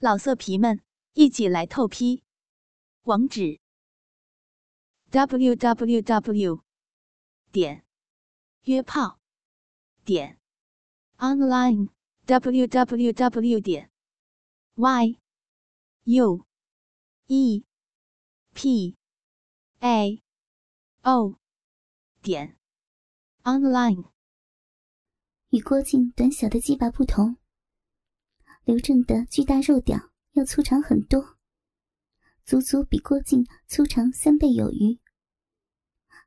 老色皮们，一起来透批！网址：w w w 点约炮点 online w w w 点 y u e p a o 点 online。与郭靖短小的鸡巴不同。刘正的巨大肉屌要粗长很多，足足比郭靖粗长三倍有余。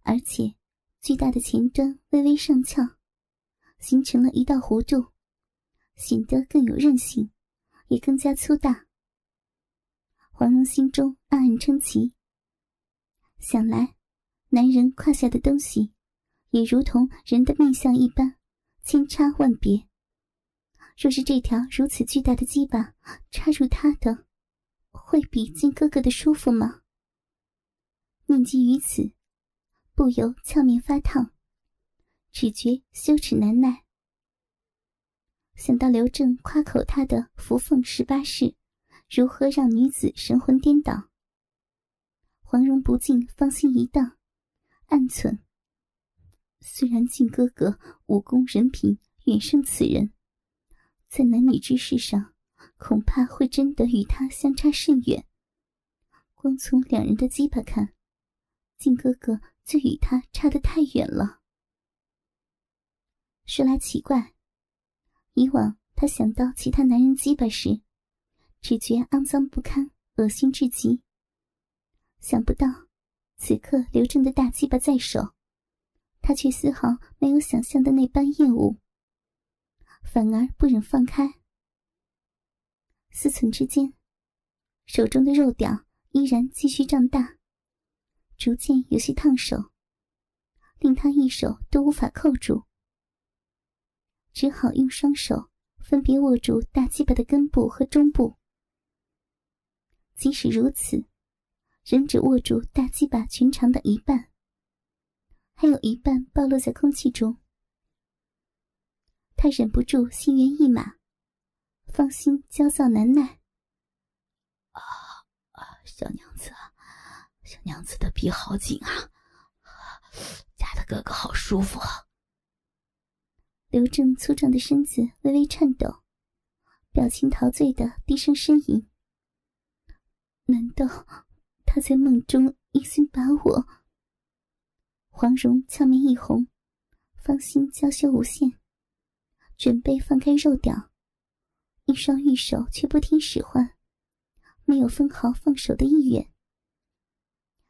而且，巨大的前端微微上翘，形成了一道弧度，显得更有韧性，也更加粗大。黄蓉心中暗暗称奇。想来，男人胯下的东西，也如同人的面相一般，千差万别。若是这条如此巨大的鸡巴插入他的，会比靖哥哥的舒服吗？念及于此，不由俏面发烫，只觉羞耻难耐。想到刘正夸口他的“扶凤十八式”，如何让女子神魂颠倒？黄蓉不禁芳心一荡，暗忖：虽然靖哥哥武功人品远胜此人。在男女之事上，恐怕会真的与他相差甚远。光从两人的鸡巴看，靖哥哥就与他差得太远了。说来奇怪，以往他想到其他男人鸡巴时，只觉肮脏不堪、恶心至极。想不到，此刻刘正的大鸡巴在手，他却丝毫没有想象的那般厌恶。反而不忍放开，思忖之间，手中的肉屌依然继续胀大，逐渐有些烫手，令他一手都无法扣住，只好用双手分别握住大鸡巴的根部和中部。即使如此，仍只握住大鸡巴全长的一半，还有一半暴露在空气中。他忍不住心猿意马，芳心焦躁难耐。啊啊！小娘子，小娘子的鼻好紧啊！家的哥哥好舒服啊！刘正粗壮的身子微微颤抖，表情陶醉的低声呻吟。难道他在梦中一心把我？黄蓉俏面一红，芳心娇羞无限。准备放开肉屌，一双玉手却不听使唤，没有分毫放手的意愿。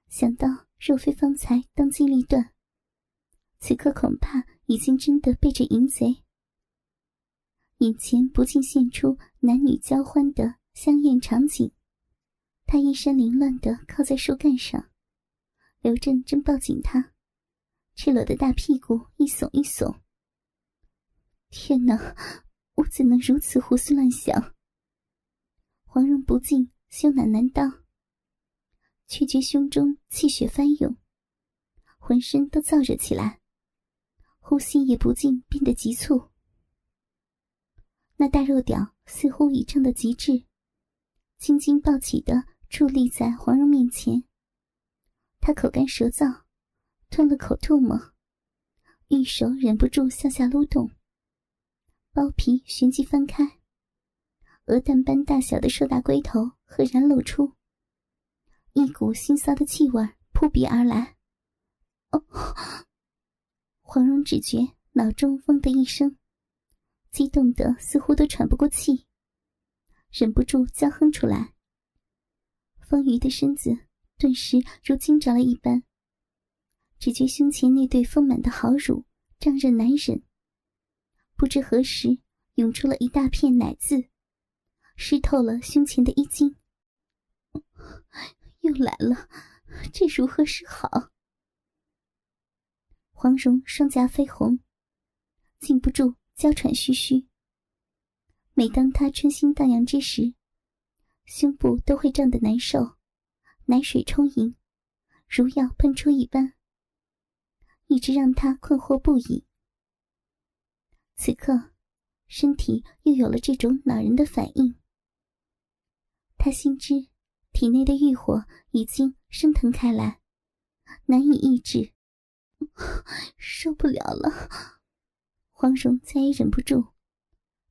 想到若非方才当机立断，此刻恐怕已经真的背着淫贼。眼前不禁现出男女交欢的香艳场景，他一身凌乱的靠在树干上，刘正正抱紧他，赤裸的大屁股一耸一耸。天哪！我怎能如此胡思乱想？黄蓉不禁羞赧难当，却觉胸中气血翻涌，浑身都燥热起来，呼吸也不禁变得急促。那大肉屌似乎已胀到极致，青筋暴起的伫立在黄蓉面前。他口干舌燥，吞了口唾沫，玉手忍不住向下撸动。包皮旋即翻开，鹅蛋般大小的硕大龟头赫然露出，一股腥臊的气味扑鼻而来。哦，黄蓉只觉脑中嗡的一声，激动得似乎都喘不过气，忍不住娇哼出来。丰腴的身子顿时如惊着了一般，只觉胸前那对丰满的好乳胀热难忍。不知何时涌出了一大片奶渍，湿透了胸前的衣襟。又来了，这如何是好？黄蓉双颊绯红，禁不住娇喘吁吁。每当她春心荡漾之时，胸部都会胀得难受，奶水充盈，如要喷出一般，一直让她困惑不已。此刻，身体又有了这种恼人的反应。他心知体内的欲火已经升腾开来，难以抑制，受不了了。黄蓉再也忍不住，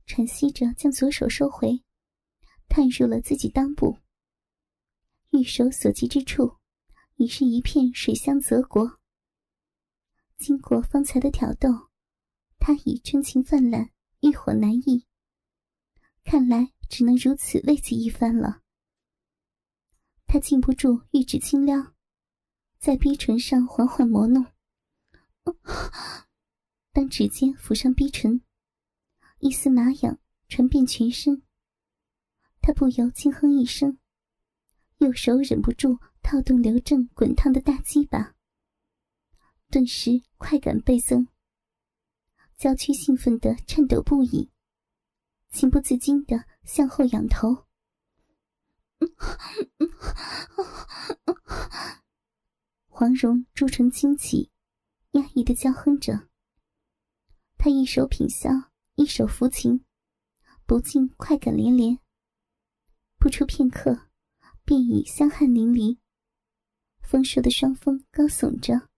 喘息着将左手收回，探入了自己裆部。玉手所及之处，已是一片水乡泽国。经过方才的挑逗，他已春情泛滥，欲火难抑。看来只能如此慰藉一番了。他禁不住玉指轻撩，在逼唇上缓缓磨弄。当指尖抚上逼唇，一丝麻痒传遍全身，他不由轻哼一声。右手忍不住套动刘正滚烫的大鸡巴，顿时快感倍增，娇躯兴奋的颤抖不已，情不自禁的向后仰头。黄蓉朱唇轻启，压抑的娇哼着。他一手品香，一手抚琴，不禁快感连连。不出片刻。便已香汗淋漓，丰硕的双峰高耸着，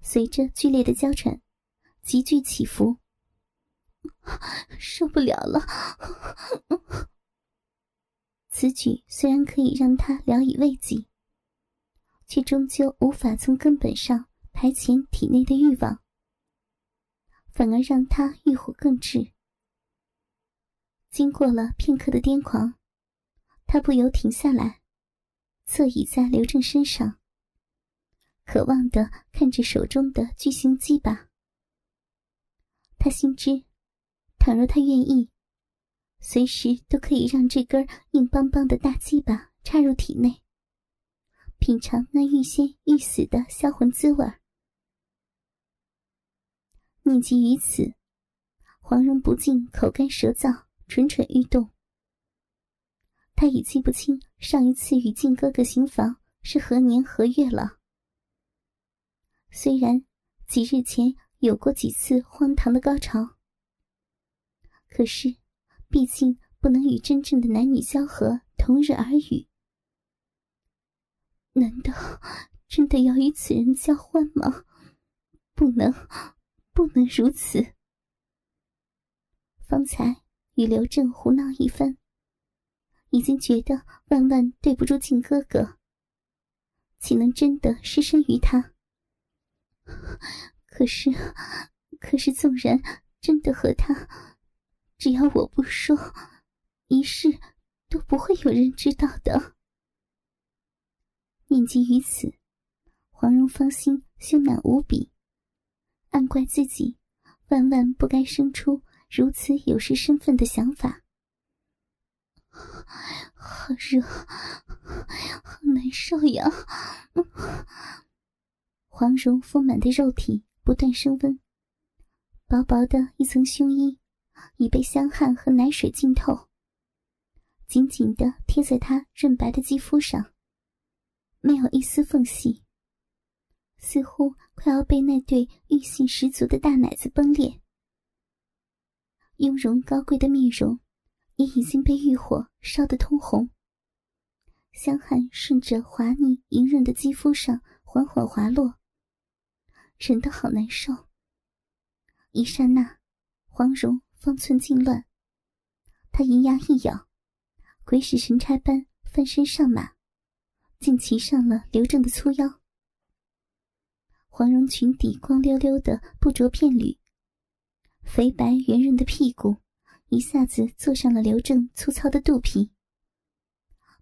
随着剧烈的交喘，急剧起伏。受不了了！此举虽然可以让他聊以慰藉，却终究无法从根本上排遣体内的欲望，反而让他欲火更炽。经过了片刻的癫狂，他不由停下来。侧倚在刘正身上，渴望的看着手中的巨型鸡巴。他心知，倘若他愿意，随时都可以让这根硬邦邦的大鸡巴插入体内，品尝那欲仙欲死的销魂滋味。念及于此，黄蓉不禁口干舌燥，蠢蠢欲动。他已记不清上一次与靖哥哥行房是何年何月了。虽然几日前有过几次荒唐的高潮，可是毕竟不能与真正的男女交合同日而语。难道真的要与此人交换吗？不能，不能如此。方才与刘正胡闹一番。已经觉得万万对不住靖哥哥，岂能真的失身于他？可是，可是，纵然真的和他，只要我不说，一世都不会有人知道的。念及于此，黄蓉芳心羞赧无比，暗怪自己万万不该生出如此有失身份的想法。好热，好难受呀！黄蓉丰满的肉体不断升温，薄薄的一层胸衣已被香汗和奶水浸透，紧紧的贴在她润白的肌肤上，没有一丝缝隙，似乎快要被那对欲性十足的大奶子崩裂。雍容高贵的面容。也已经被欲火烧得通红，香汗顺着滑腻莹润的肌肤上缓缓滑落，忍得好难受。一刹那，黄蓉方寸尽乱，她银牙一咬，鬼使神差般翻身上马，竟骑上了刘正的粗腰。黄蓉裙底光溜溜的不着片缕，肥白圆润的屁股。一下子坐上了刘正粗糙的肚皮，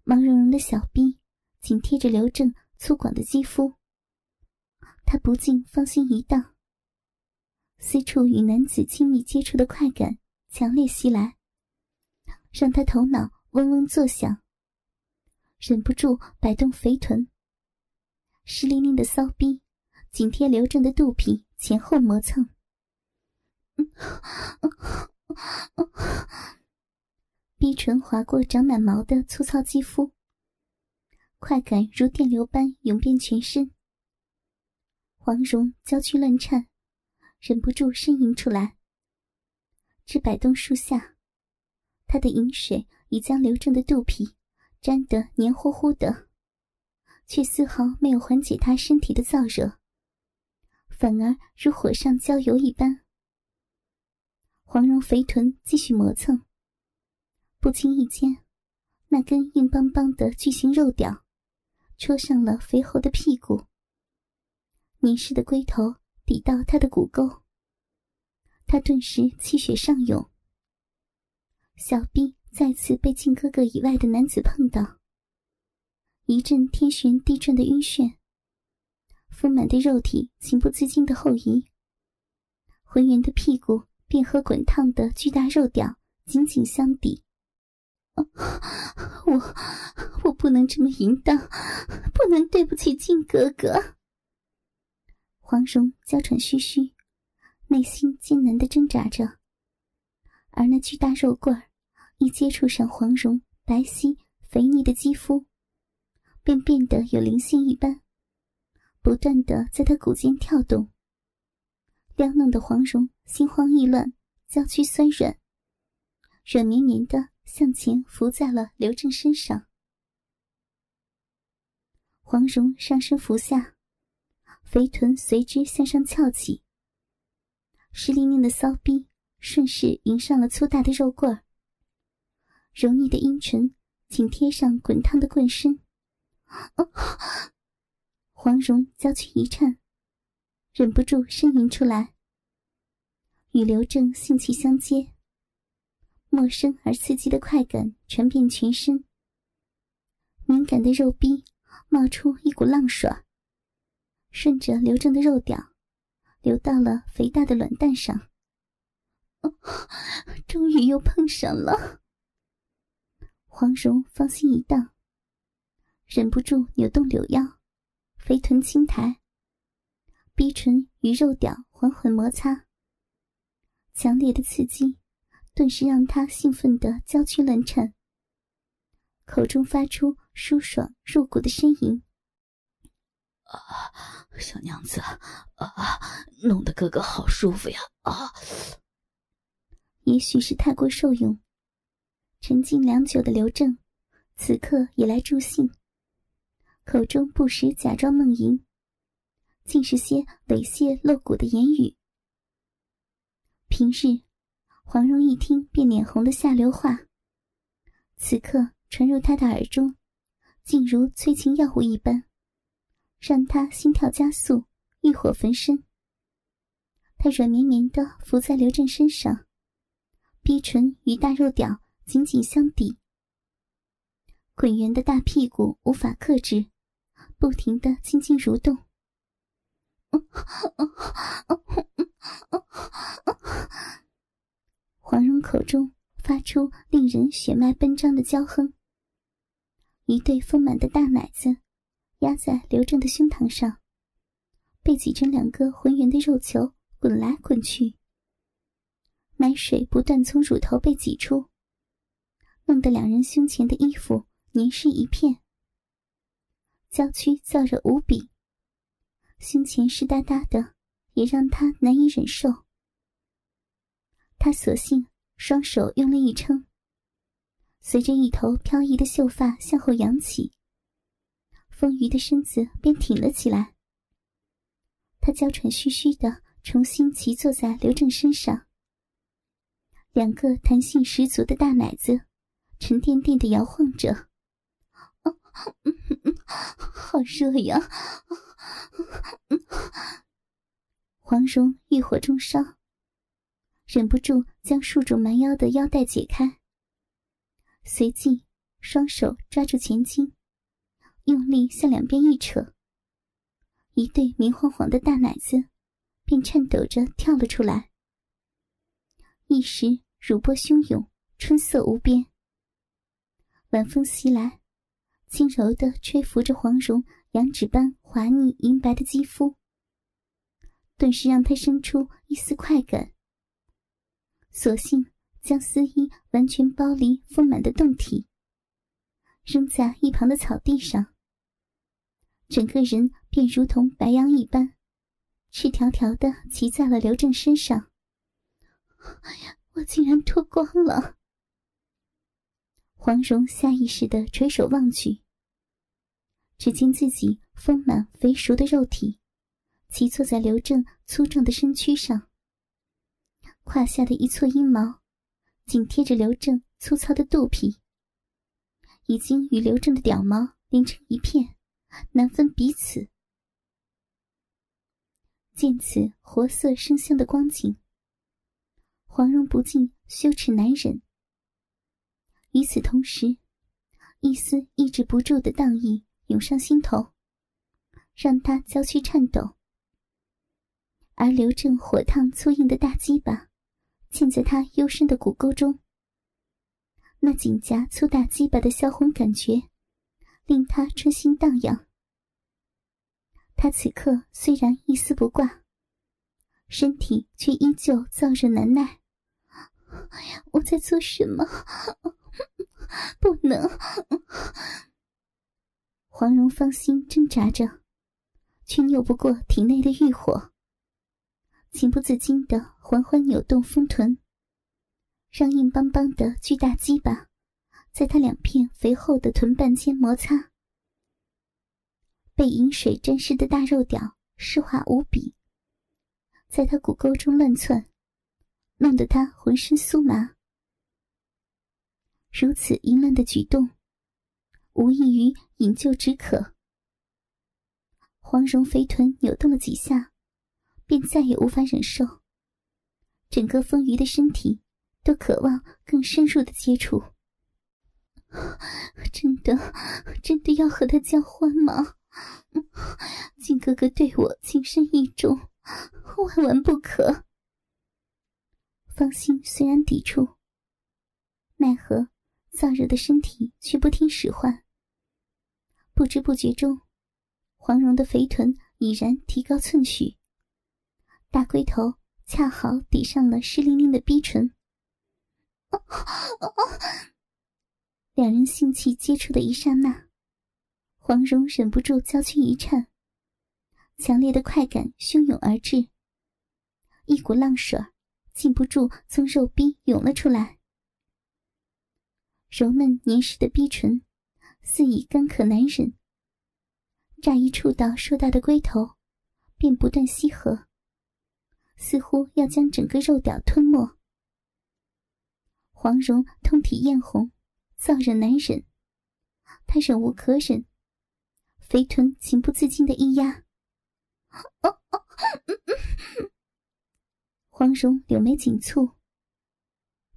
毛茸茸的小臂紧贴着刘正粗犷的肌肤，他不禁芳心一荡。四处与男子亲密接触的快感强烈袭来，让他头脑嗡嗡作响，忍不住摆动肥臀，湿淋淋的骚逼紧贴刘正的肚皮前后磨蹭。逼唇划过长满毛的粗糙肌肤，快感如电流般涌遍全身。黄蓉娇躯乱颤，忍不住呻吟出来。至摆动树下，她的饮水已将刘正的肚皮粘得黏糊糊的，却丝毫没有缓解他身体的燥热，反而如火上浇油一般。黄蓉肥臀继续磨蹭，不经意间，那根硬邦邦的巨型肉屌戳上了肥厚的屁股，凝视的龟头抵到他的骨沟，他顿时气血上涌，小臂再次被靖哥哥以外的男子碰到，一阵天旋地转的晕眩，丰满的肉体情不自禁的后移，浑圆的屁股。便和滚烫的巨大肉屌紧紧相抵。我我不能这么淫荡，不能对不起靖哥哥。黄蓉娇喘吁吁，内心艰难的挣扎着，而那巨大肉棍儿一接触上黄蓉白皙肥腻的肌肤，便变得有灵性一般，不断的在她骨间跳动。撩弄的黄蓉心慌意乱，娇躯酸软，软绵绵的向前伏在了刘正身上。黄蓉上身伏下，肥臀随之向上翘起，湿淋淋的骚逼顺势迎上了粗大的肉棍儿，柔腻的阴唇紧贴上滚烫的棍身。黄蓉娇躯一颤。忍不住呻吟出来，与刘正性气相接，陌生而刺激的快感传遍全身，敏感的肉壁冒出一股浪爽，顺着刘正的肉屌流到了肥大的卵蛋上。终于又碰上了，黄蓉芳心一荡，忍不住扭动柳腰，肥臀轻抬。逼唇与肉屌缓缓摩擦，强烈的刺激顿时让她兴奋的娇躯乱颤，口中发出舒爽入骨的呻吟：“啊，小娘子，啊，弄得哥哥好舒服呀！”啊，也许是太过受用，沉静良久的刘正，此刻也来助兴，口中不时假装梦吟。竟是些猥亵露骨的言语。平日，黄蓉一听便脸红的下流话，此刻传入他的耳中，竟如催情药物一般，让他心跳加速，欲火焚身。他软绵绵的伏在刘正身上，逼唇与大肉屌紧紧相抵，滚圆的大屁股无法克制，不停的轻轻蠕动。黄蓉口中发出令人血脉奔张的娇哼，一对丰满的大奶子压在刘正的胸膛上，被挤成两个浑圆的肉球滚来滚去，奶水不断从乳头被挤出，弄得两人胸前的衣服黏湿一片，娇躯燥热无比。胸前湿哒哒的，也让他难以忍受。他索性双手用力一撑，随着一头飘逸的秀发向后扬起，丰腴的身子便挺了起来。他娇喘吁吁的重新骑坐在刘正身上，两个弹性十足的大奶子沉甸甸的摇晃着，好热呀！黄蓉欲火中烧，忍不住将束住蛮腰的腰带解开，随即双手抓住前襟，用力向两边一扯，一对明晃晃的大奶子便颤抖着跳了出来。一时乳波汹涌，春色无边。晚风袭来，轻柔的吹拂着黄蓉。羊脂般滑腻银白的肌肤，顿时让他生出一丝快感。索性将丝衣完全剥离丰满的胴体，扔在一旁的草地上，整个人便如同白羊一般，赤条条的骑在了刘正身上。哎呀，我竟然脱光了！黄蓉下意识的垂手望去，只见自己丰满肥熟的肉体骑坐在刘正粗壮的身躯上，胯下的一撮阴毛紧贴着刘正粗糙的肚皮，已经与刘正的屌毛连成一片，难分彼此。见此活色生香的光景，黄蓉不禁羞耻难忍。与此同时，一丝抑制不住的荡意涌上心头，让她娇躯颤抖。而刘正火烫粗硬的大鸡巴，嵌在她幽深的骨沟中。那紧夹粗大鸡巴的销魂感觉，令他春心荡漾。他此刻虽然一丝不挂，身体却依旧燥热难耐。我在做什么？不能！黄蓉芳心挣扎着，却拗不过体内的欲火，情不自禁的缓缓扭动丰臀，让硬邦邦的巨大鸡巴在他两片肥厚的臀瓣间摩擦，被饮水沾湿的大肉屌湿滑无比，在他骨沟中乱窜，弄得他浑身酥麻。如此淫乱的举动，无异于引咎止渴。黄蓉肥臀扭动了几下，便再也无法忍受，整个丰腴的身体都渴望更深入的接触。真的，真的要和他交欢吗？靖哥哥对我情深意重，万万不可。芳心虽然抵触，奈何。燥热的身体却不听使唤，不知不觉中，黄蓉的肥臀已然提高寸许，大龟头恰好抵上了湿淋淋的逼唇。两人性器接触的一刹那，黄蓉忍不住娇躯一颤，强烈的快感汹涌而至，一股浪水禁不住从肉壁涌了出来。柔嫩黏湿的逼唇，似已干渴难忍。乍一触到硕大的龟头，便不断吸合，似乎要将整个肉屌吞没。黄蓉通体艳红，燥热难忍，他忍无可忍，肥臀情不自禁的一压。黄蓉柳眉紧蹙，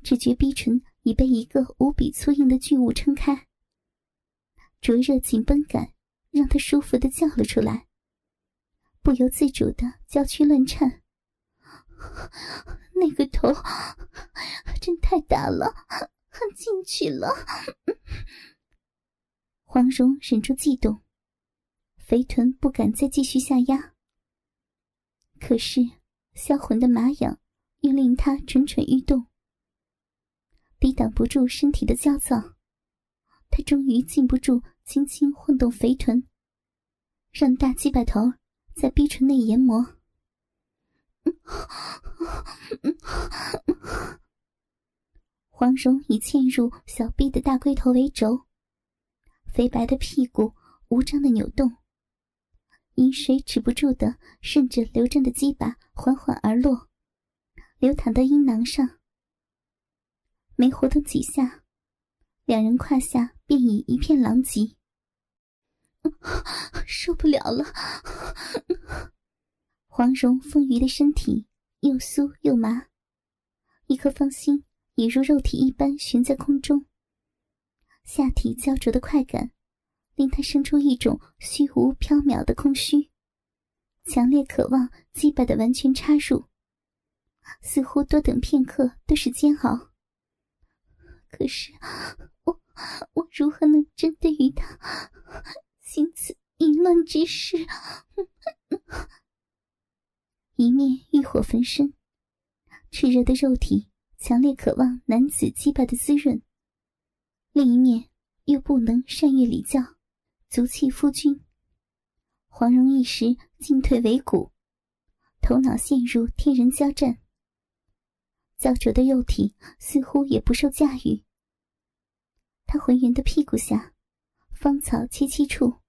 只觉逼唇。已被一个无比粗硬的巨物撑开，灼热紧绷感让他舒服的叫了出来，不由自主的娇躯乱颤。那个头真太大了，进去了。黄蓉忍住悸动，肥臀不敢再继续下压，可是销魂的麻痒又令他蠢蠢欲动。抵挡不住身体的焦躁，他终于禁不住轻轻晃动肥臀，让大鸡巴头在逼唇内研磨。黄蓉以嵌入小臂的大龟头为轴，肥白的屁股无章的扭动，饮水止不住的顺着刘正的鸡巴缓缓而落，流淌到阴囊上。没活动几下，两人胯下便已一片狼藉。受不了了！黄蓉丰腴的身体又酥又麻，一颗芳心也如肉体一般悬在空中。下体焦灼的快感，令他生出一种虚无缥缈的空虚，强烈渴望鸡巴的完全插入，似乎多等片刻都是煎熬。可是，我我如何能真的与他行此淫乱之事？一面欲火焚身，炽热的肉体强烈渴望男子击败的滋润；另一面又不能善悦礼教，足弃夫君。黄蓉一时进退维谷，头脑陷入天人交战。焦灼的肉体似乎也不受驾驭，他浑圆的屁股下，芳草萋萋处，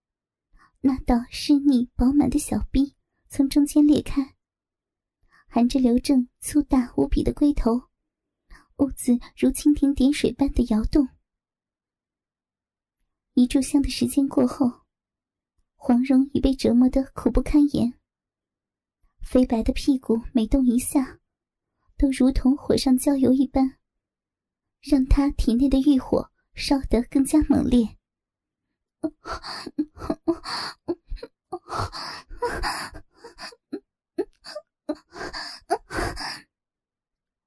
那道湿腻饱满的小臂从中间裂开，含着刘正粗大无比的龟头，屋子如蜻蜓点水般的摇动。一炷香的时间过后，黄蓉已被折磨得苦不堪言。肥白的屁股每动一下，都如同火上浇油一般，让他体内的欲火烧得更加猛烈。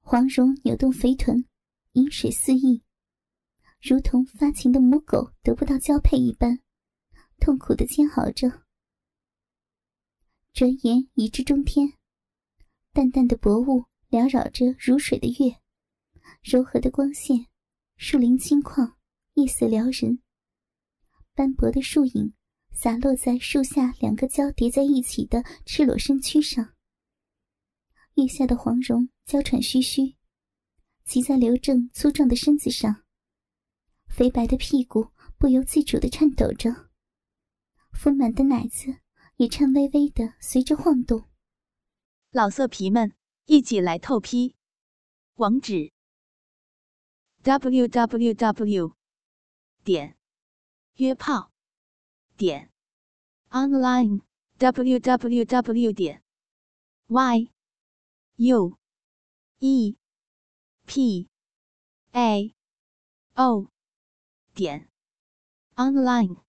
黄蓉扭动肥臀，饮水四溢，如同发情的母狗得不到交配一般，痛苦的煎熬着。转眼已至中天，淡淡的薄雾缭绕着如水的月，柔和的光线，树林青旷，夜色撩人。斑驳的树影洒落在树下两个交叠在一起的赤裸身躯上。月下的黄蓉娇喘吁吁，骑在刘正粗壮的身子上，肥白的屁股不由自主的颤抖着，丰满的奶子。也颤巍巍的随着晃动。老色皮们，一起来透批！网址：w w w 点约炮点 online w w w 点 y u e. P. A. O. 点。Online。